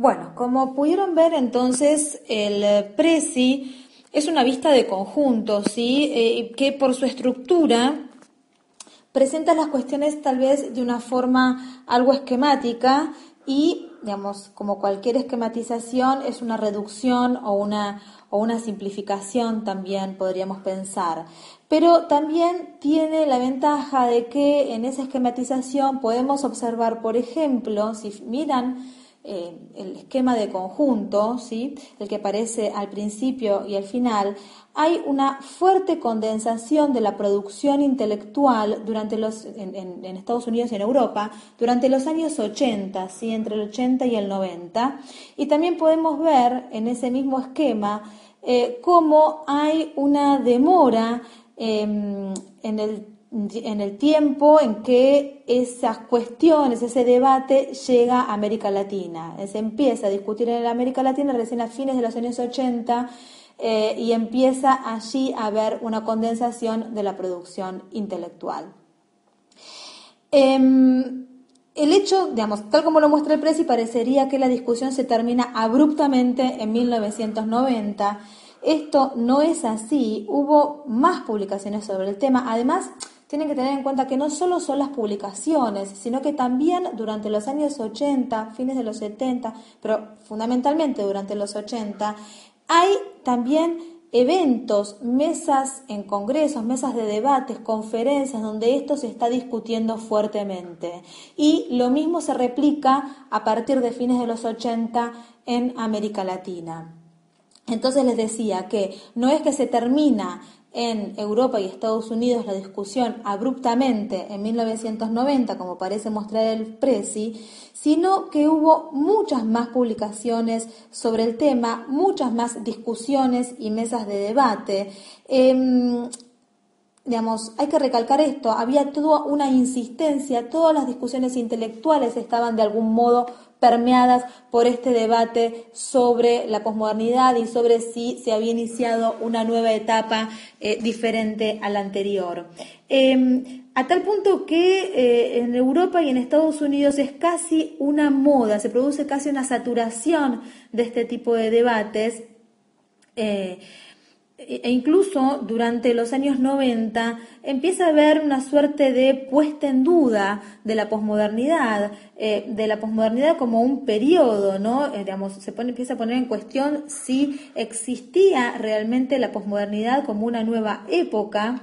Bueno, como pudieron ver entonces, el Prezi es una vista de conjunto, ¿sí? Eh, que por su estructura presenta las cuestiones tal vez de una forma algo esquemática y, digamos, como cualquier esquematización, es una reducción o una, o una simplificación también podríamos pensar. Pero también tiene la ventaja de que en esa esquematización podemos observar, por ejemplo, si miran eh, el esquema de conjunto, ¿sí? el que aparece al principio y al final, hay una fuerte condensación de la producción intelectual durante los, en, Estados Unidos y en Europa durante los años 80, ¿sí? entre el 80 y el 90. Y también podemos ver en ese mismo esquema eh, cómo hay una demora em, en el en el tiempo en que esas cuestiones, ese debate llega a América Latina. Se empieza a discutir en América Latina recién a fines de los años 80 eh, y empieza allí a haber una condensación de la producción intelectual. Em, el hecho, digamos, tal como lo muestra el Presi, parecería que la discusión se termina abruptamente en 1990. Esto no es así. Hubo más publicaciones sobre el tema. Además, tienen que tener en cuenta que no solo son las publicaciones, sino que también durante los años 80, fines de los 70, pero fundamentalmente durante los 80, hay también eventos, mesas en congresos, mesas de debates, conferencias, donde esto se está discutiendo fuertemente. Y lo mismo se replica a partir de fines de los 80 en América Latina. Entonces les decía que no es que se termina en Europa y Estados Unidos la discusión abruptamente en 1990, como parece mostrar el Presi, sino que hubo muchas más publicaciones sobre el tema, muchas más discusiones y mesas de debate. Em, digamos, hay que recalcar esto, había toda una insistencia, todas las discusiones intelectuales estaban de algún modo permeadas por este debate sobre la posmodernidad y sobre si se había iniciado una nueva etapa eh, diferente a la anterior. Em, a tal punto que eh, en Europa y en Estados Unidos es casi una moda, se produce casi una saturación de este tipo de debates. E, e incluso durante los años 90 empieza a haber una suerte de puesta en duda de la posmodernidad, eh, de la posmodernidad como un periodo, ¿no? Eh, digamos, se pone, empieza a poner en cuestión si existía realmente la posmodernidad como una nueva época.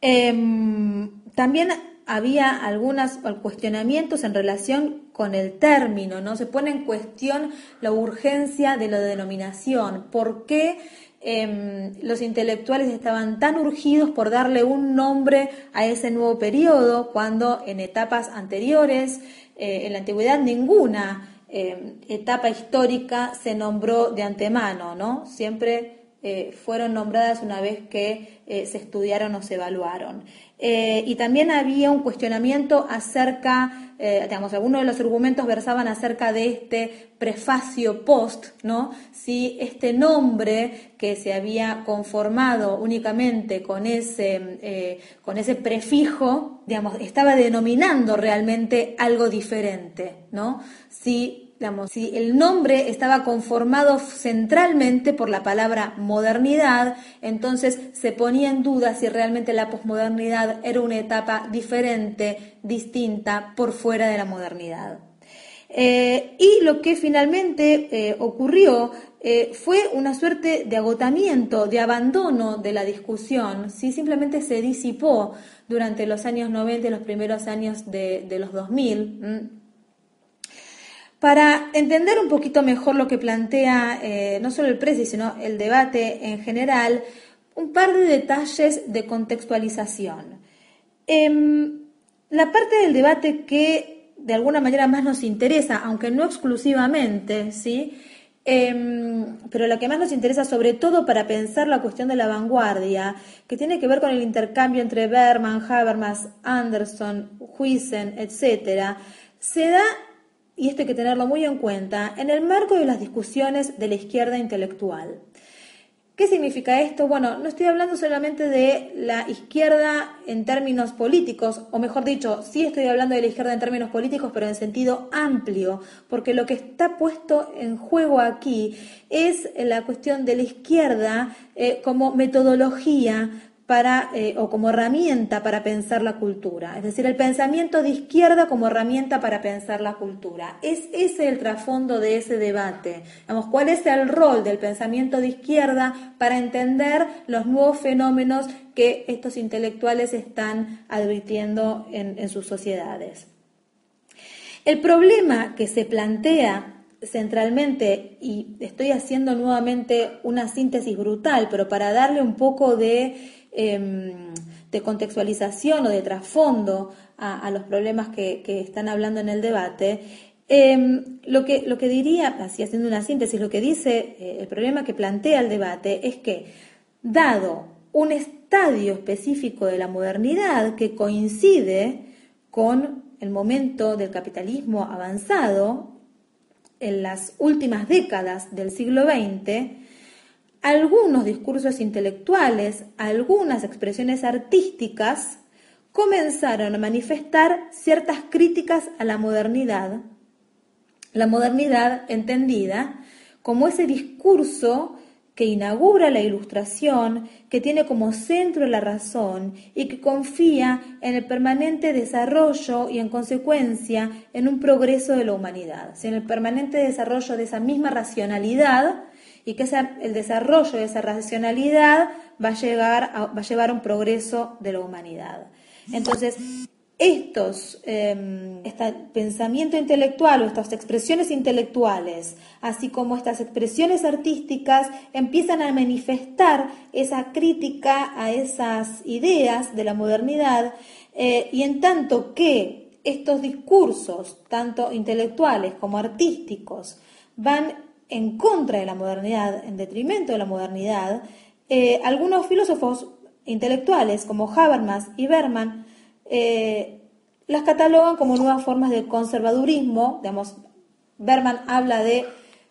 Em, también había algunos cuestionamientos en relación con el término, ¿no? Se pone en cuestión la urgencia de la denominación. ¿Por qué Em, los intelectuales estaban tan urgidos por darle un nombre a ese nuevo periodo, cuando en etapas anteriores, eh, en la antigüedad, ninguna em, etapa histórica se nombró de antemano, ¿no? Siempre eh, fueron nombradas una vez que eh, se estudiaron o se evaluaron. Eh, y también había un cuestionamiento acerca, digamos, algunos de los argumentos versaban acerca de este prefacio post, ¿no? Si este nombre que se había conformado únicamente con ese, con ese prefijo, digamos, estaba denominando realmente algo diferente, ¿no? Si si el nombre estaba conformado centralmente por la palabra modernidad, entonces se ponía en duda si realmente la posmodernidad era una etapa diferente, distinta, por fuera de la modernidad. Eh, y lo que finalmente eh, ocurrió eh, fue una suerte de agotamiento, de abandono de la discusión, ¿sí? simplemente se disipó durante los años 90 y los primeros años de, los 2000. Para entender un poquito mejor lo que plantea eh, no solo el precio, sino el debate en general, un par de detalles de contextualización. Em, la parte del debate que de alguna manera más nos interesa, aunque no exclusivamente, ¿sí? Em, pero la que más nos interesa sobre todo para pensar la cuestión de la vanguardia, que tiene que ver con el intercambio entre Berman, Habermas, Anderson, Huisen, etc., se da y esto hay que tenerlo muy en cuenta, en el marco de las discusiones de la izquierda intelectual. ¿Qué significa esto? Bueno, no estoy hablando solamente de la izquierda en términos políticos, o mejor dicho, sí estoy hablando de la izquierda en términos políticos, pero en sentido amplio, porque lo que está puesto en juego aquí es la cuestión de la izquierda eh, como metodología eh, o como herramienta para pensar la cultura, es decir, el pensamiento de izquierda como herramienta para pensar la cultura. Es ese el trasfondo de ese debate. ¿Cuál es el rol del pensamiento de izquierda para entender los nuevos fenómenos que estos intelectuales están advirtiendo en, en sus sociedades? El problema que se plantea centralmente, y estoy haciendo nuevamente una síntesis brutal, pero para darle un poco de Em, de contextualización o de trasfondo a, los problemas que, están hablando en el debate, em, lo, que, lo que diría, así haciendo una síntesis, lo que dice eh, el problema que plantea el debate es que, dado un estadio específico de la modernidad que coincide con el momento del capitalismo avanzado en las últimas décadas del siglo XX, algunos discursos intelectuales, algunas expresiones artísticas comenzaron a manifestar ciertas críticas a la modernidad, la modernidad entendida como ese discurso que inaugura la ilustración, que tiene como centro la razón y que confía en el permanente desarrollo y en consecuencia en un progreso de la humanidad, en el permanente desarrollo de esa misma racionalidad y que el desarrollo de esa racionalidad va a, llegar va a llevar a un progreso de la humanidad. Entonces, estos, eh, este pensamiento intelectual o estas expresiones intelectuales, así como estas expresiones artísticas, empiezan a manifestar esa crítica a esas ideas de la modernidad eh, y en tanto que estos discursos, tanto intelectuales como artísticos, van en contra de la modernidad, en detrimento de la modernidad, eh, algunos filósofos intelectuales como Habermas y Berman eh, las catalogan como nuevas formas de conservadurismo, digamos, Berman habla de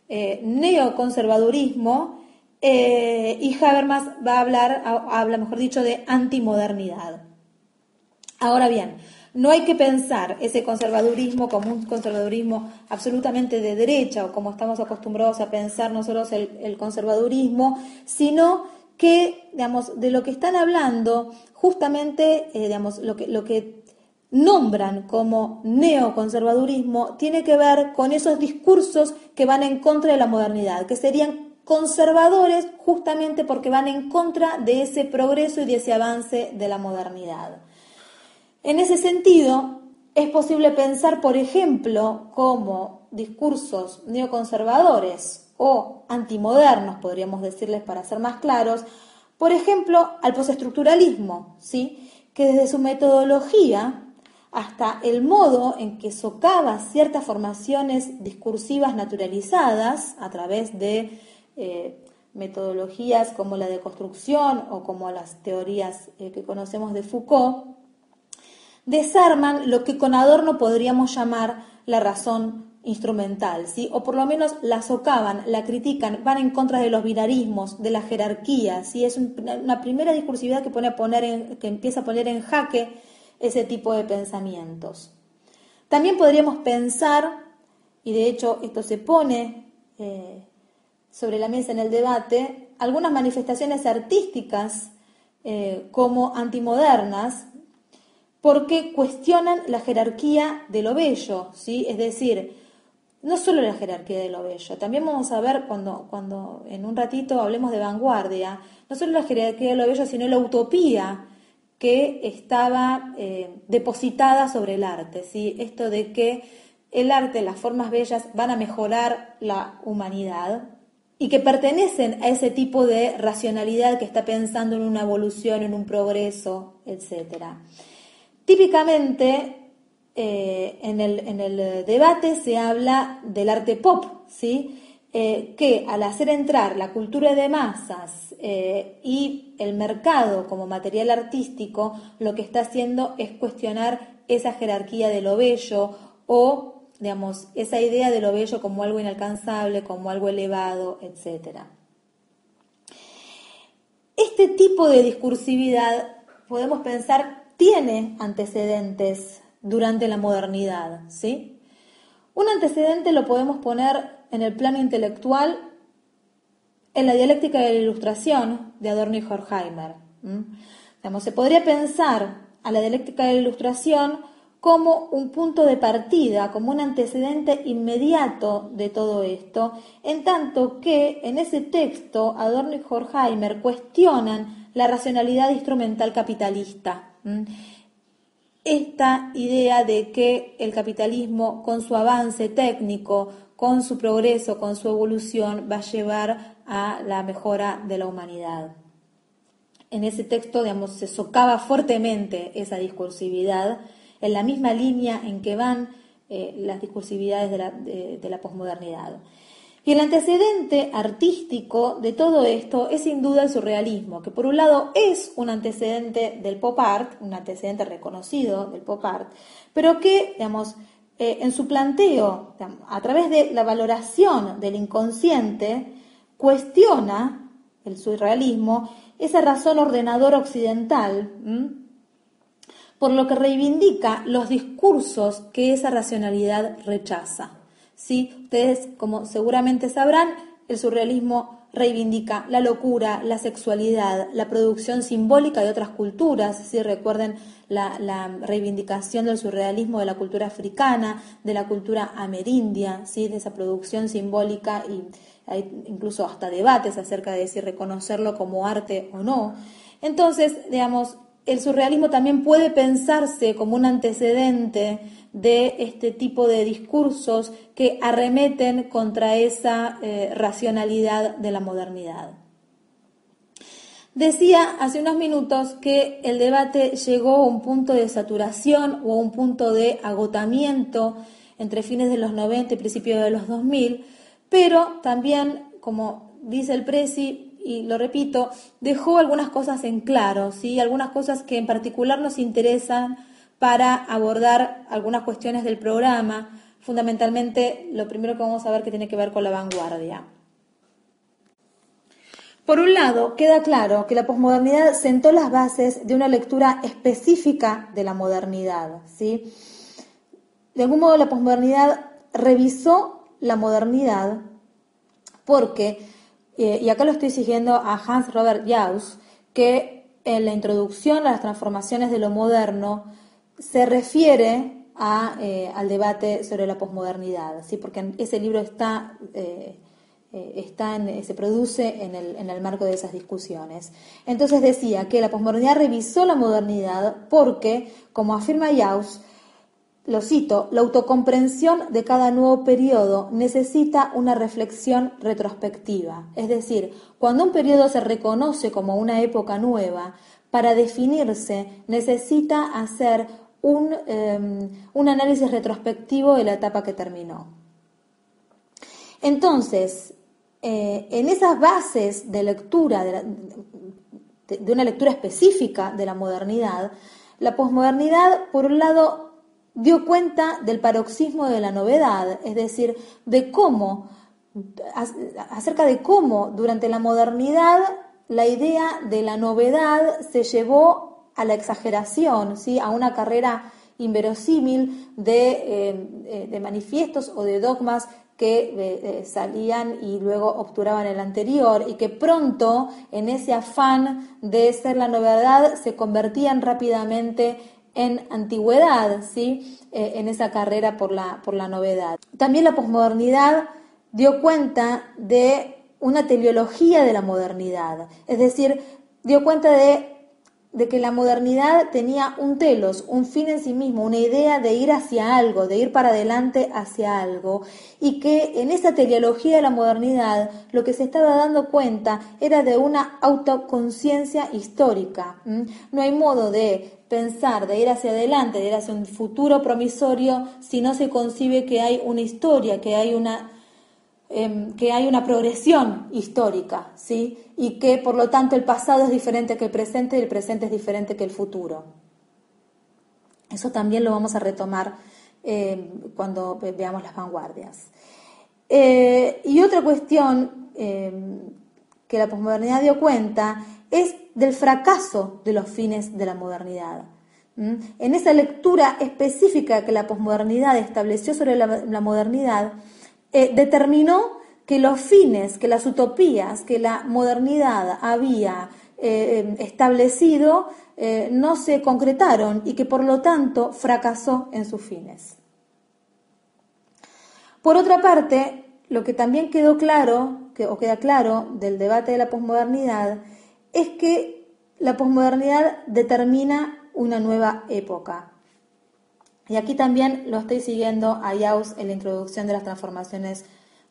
eh, neoconservadurismo y Habermas va a hablar, habla mejor dicho, de antimodernidad. Ahora bien, no hay que pensar ese conservadurismo como un conservadurismo absolutamente de derecha o como estamos acostumbrados a pensar nosotros el, el conservadurismo, sino que, digamos, de lo que están hablando, justamente, eh, digamos, lo que, lo que nombran como neoconservadurismo tiene que ver con esos discursos que van en contra de la modernidad, que serían conservadores justamente porque van en contra de ese progreso y de ese avance de la modernidad. En ese sentido, es posible pensar, por ejemplo, como discursos neoconservadores o antimodernos, podríamos decirles para ser más claros, por ejemplo, al postestructuralismo, ¿sí? que desde su metodología hasta el modo en que socava ciertas formaciones discursivas naturalizadas a través de eh, metodologías como la de construcción o como las teorías eh, que conocemos de Foucault, desarman lo que con Adorno podríamos llamar la razón instrumental, ¿sí? o por lo menos la socavan, la critican, van en contra de los binarismos, de la jerarquía, ¿sí? es una primera discursividad que, empieza a poner en jaque ese tipo de pensamientos. También podríamos pensar, y de hecho esto se pone eh, sobre la mesa en el debate, algunas manifestaciones artísticas eh, como antimodernas, porque cuestionan la jerarquía de lo bello, ¿sí? Es decir, no solo la jerarquía de lo bello, también vamos a ver cuando, cuando en un ratito hablemos de vanguardia, no solo la jerarquía de lo bello, sino la utopía que estaba eh, depositada sobre el arte, ¿sí? Esto de que el arte, las formas bellas van a mejorar la humanidad y que pertenecen a ese tipo de racionalidad que está pensando en una evolución, en un progreso, etcétera. Típicamente eh, en, el, debate se habla del arte pop, ¿sí? Eh, que al hacer entrar la cultura de masas eh, y el mercado como material artístico, lo que está haciendo es cuestionar esa jerarquía de lo bello o, digamos, esa idea de lo bello como algo inalcanzable, como algo elevado, etc. este tipo de discursividad, podemos pensar, tiene antecedentes durante la modernidad, ¿sí? Un antecedente lo podemos poner en el plano intelectual en la dialéctica de la ilustración de Adorno y Horkheimer. se podría pensar a la dialéctica de la ilustración como un punto de partida, como un antecedente inmediato de todo esto, en tanto que en ese texto Adorno y Horkheimer cuestionan la racionalidad instrumental capitalista. Esta idea de que el capitalismo, con su avance técnico, con su progreso, con su evolución, va a llevar a la mejora de la humanidad. En ese texto, se socava fuertemente esa discursividad en la misma línea en que van eh, las discursividades de la, de, la posmodernidad. Y el antecedente artístico de todo esto es sin duda el surrealismo, que por un lado es un antecedente del pop art, un antecedente reconocido del pop art, pero que, digamos, eh, en su planteo, a través de la valoración del inconsciente, cuestiona el surrealismo esa razón ordenadora occidental por lo que reivindica los discursos que esa racionalidad rechaza. ¿Sí? Ustedes, como seguramente sabrán, el surrealismo reivindica la locura, la sexualidad, la producción simbólica de otras culturas. Si recuerden la, reivindicación del surrealismo de la cultura africana, de la cultura amerindia, ¿sí? de esa producción simbólica y hay incluso hasta debates acerca de si reconocerlo como arte o no. Entonces, digamos, el surrealismo también puede pensarse como un antecedente de este tipo de discursos que arremeten contra esa eh, racionalidad de la modernidad. Decía hace unos minutos que el debate llegó a un punto de saturación o a un punto de agotamiento entre fines de los 90 y principios de los 2000, pero también, como dice el Presi, y lo repito, dejó algunas cosas en claro, ¿sí? algunas cosas que en particular nos interesan para abordar algunas cuestiones del programa. Fundamentalmente, lo primero que vamos a ver que tiene que ver con la vanguardia. Por un lado, queda claro que la posmodernidad sentó las bases de una lectura específica de la modernidad. ¿sí? De algún modo, la posmodernidad revisó la modernidad porque eh, y acá lo estoy siguiendo a Hans Robert Jauss, que en la introducción a las transformaciones de lo moderno se refiere eh, al debate sobre la posmodernidad, ¿sí? porque ese libro está, eh, está se produce en el, en el marco de esas discusiones. Entonces decía que la posmodernidad revisó la modernidad porque, como afirma Jauss, lo cito, la autocomprensión de cada nuevo periodo necesita una reflexión retrospectiva. Es decir, cuando un periodo se reconoce como una época nueva, para definirse necesita hacer un, em, análisis retrospectivo de la etapa que terminó. Entonces, eh, en esas bases de lectura, de una lectura específica de la modernidad, la posmodernidad, por un lado, dio cuenta del paroxismo de la novedad, es decir, de cómo, acerca de cómo durante la modernidad la idea de la novedad se llevó a la exageración, ¿sí? a una carrera inverosímil de, eh, eh, manifiestos o de dogmas que eh, salían y luego obturaban el anterior y que pronto en ese afán de ser la novedad se convertían rápidamente en antigüedad, ¿sí? En esa carrera por la, por la novedad. También la posmodernidad dio cuenta de una teleología de la modernidad, es decir, dio cuenta de de que la modernidad tenía un telos, un fin en sí mismo, una idea de ir hacia algo, de ir para adelante hacia algo, y que en esa teleología de la modernidad lo que se estaba dando cuenta era de una autoconciencia histórica. No hay modo de pensar, de ir hacia adelante, de ir hacia un futuro promisorio, si no se concibe que hay una historia, que hay una Em, que hay una progresión histórica, ¿sí? Y que por lo tanto el pasado es diferente que el presente y el presente es diferente que el futuro. Eso también lo vamos a retomar em, cuando veamos las vanguardias. Eh, y otra cuestión em, que la posmodernidad dio cuenta es del fracaso de los fines de la modernidad. En esa lectura específica que la posmodernidad estableció sobre la, modernidad, eh, determinó que los fines, que las utopías que la modernidad había eh, establecido eh, no se concretaron y que por lo tanto fracasó en sus fines. Por otra parte, lo que también quedó claro, o queda claro del debate de la posmodernidad, es que la posmodernidad determina una nueva época. Y aquí también lo estoy siguiendo a Yaus en la introducción de las transformaciones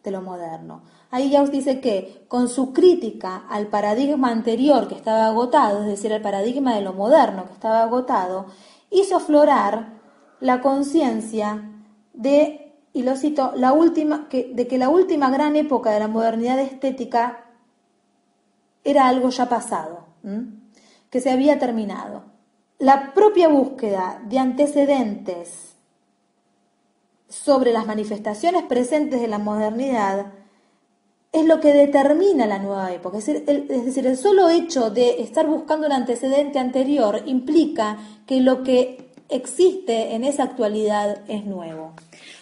de lo moderno. Ahí Yaus dice que con su crítica al paradigma anterior que estaba agotado, es decir, el paradigma de lo moderno que estaba agotado, hizo aflorar la conciencia de, y lo cito, la última, que, de que la última gran época de la modernidad estética era algo ya pasado, que se había terminado. La propia búsqueda de antecedentes sobre las manifestaciones presentes de la modernidad es lo que determina la nueva época. Es decir, el, es decir, el solo hecho de estar buscando un antecedente anterior implica que lo que existe en esa actualidad es nuevo.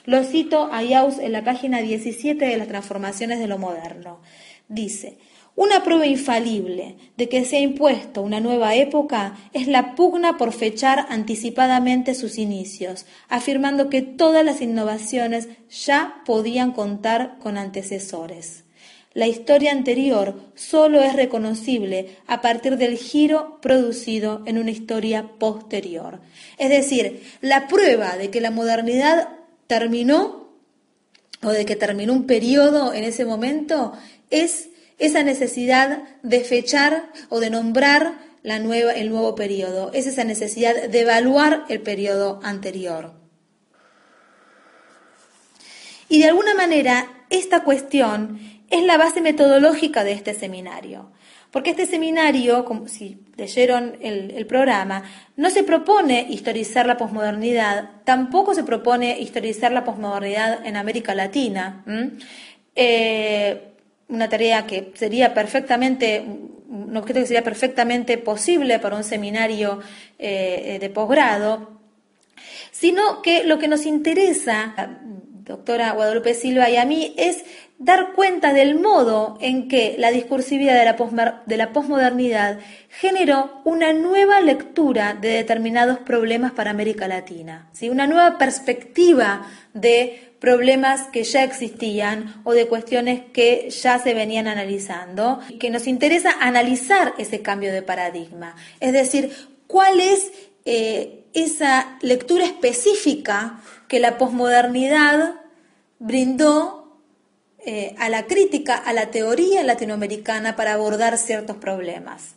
Lo cito a Yaus en la página 17 de las transformaciones de lo moderno. Dice, una prueba infalible de que se ha impuesto una nueva época es la pugna por fechar anticipadamente sus inicios, afirmando que todas las innovaciones ya podían contar con antecesores. La historia anterior solo es reconocible a partir del giro producido en una historia posterior. Es decir, la prueba de que la modernidad terminó o de que terminó un periodo en ese momento es esa necesidad de fechar o de nombrar la nueva, el nuevo periodo, es esa necesidad de evaluar el periodo anterior. Y de alguna manera, esta cuestión es la base metodológica de este seminario. Porque este seminario, como si leyeron el, programa, no se propone historizar la posmodernidad, tampoco se propone historizar la posmodernidad en América Latina una tarea que sería perfectamente, un objeto que sería perfectamente posible para un seminario eh, de posgrado, sino que lo que nos interesa, doctora Guadalupe Silva y a mí, es dar cuenta del modo en que la discursividad de la, de la posmodernidad generó una nueva lectura de determinados problemas para América Latina, ¿sí? una nueva perspectiva de problemas que ya existían o de cuestiones que ya se venían analizando, que nos interesa analizar ese cambio de paradigma, es decir, cuál es eh, esa lectura específica que la posmodernidad brindó eh, a la crítica, a la teoría latinoamericana para abordar ciertos problemas.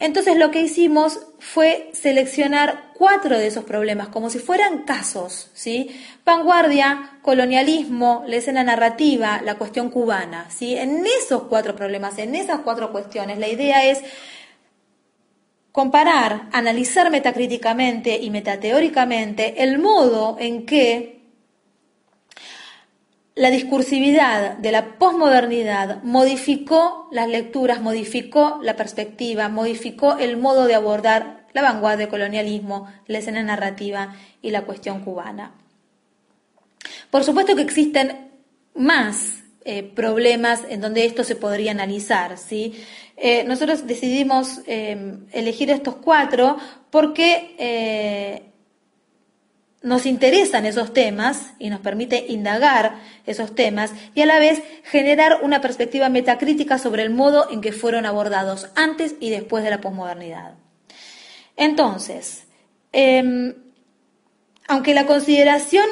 Entonces lo que hicimos fue seleccionar cuatro de esos problemas como si fueran casos, ¿sí? Vanguardia, colonialismo, la escena narrativa, la cuestión cubana, ¿sí? En esos cuatro problemas, en esas cuatro cuestiones, la idea es comparar, analizar metacríticamente y metateóricamente el modo en que la discursividad de la posmodernidad modificó las lecturas, modificó la perspectiva, modificó el modo de abordar la vanguardia, el colonialismo, la escena narrativa y la cuestión cubana. Por supuesto que existen más eh, problemas en donde esto se podría analizar. ¿sí? Eh, nosotros decidimos eh, elegir estos cuatro porque nos interesan esos temas y nos permite indagar esos temas y a la vez generar una perspectiva metacrítica sobre el modo en que fueron abordados antes y después de la posmodernidad. Entonces, em, aunque la consideración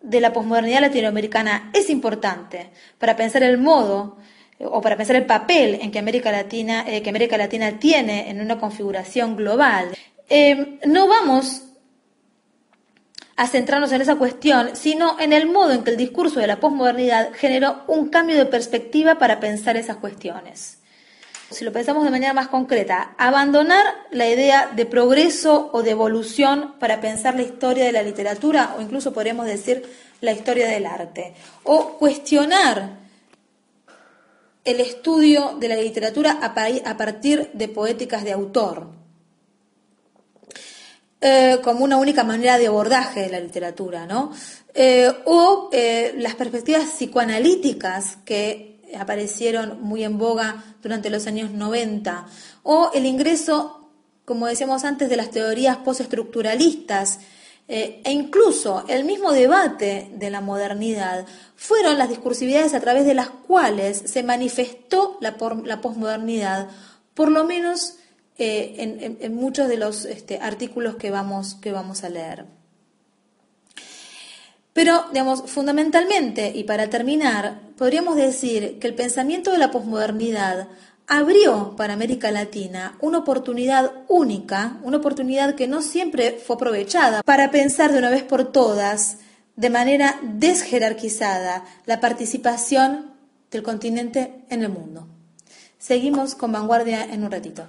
de la posmodernidad latinoamericana es importante para pensar el modo o para pensar el papel en que América Latina, eh, que América Latina tiene en una configuración global, em, no vamos a centrarnos en esa cuestión, sino en el modo en que el discurso de la posmodernidad generó un cambio de perspectiva para pensar esas cuestiones. Si lo pensamos de manera más concreta, abandonar la idea de progreso o de evolución para pensar la historia de la literatura o incluso podríamos decir la historia del arte, o cuestionar el estudio de la literatura a partir de poéticas de autor, eh, como una única manera de abordaje de la literatura, ¿no? Eh, o eh, las perspectivas psicoanalíticas que aparecieron muy en boga durante los años 90, o el ingreso, como decíamos antes, de las teorías postestructuralistas, e incluso el mismo debate de la modernidad fueron las discursividades a través de las cuales se manifestó la, la posmodernidad, por lo menos en, muchos de los este, artículos que vamos, que vamos a leer. Pero, digamos, fundamentalmente, y para terminar, podríamos decir que el pensamiento de la posmodernidad abrió para América Latina una oportunidad única, una oportunidad que no siempre fue aprovechada para pensar de una vez por todas, de manera desjerarquizada, la participación del continente en el mundo. Seguimos con vanguardia en un ratito.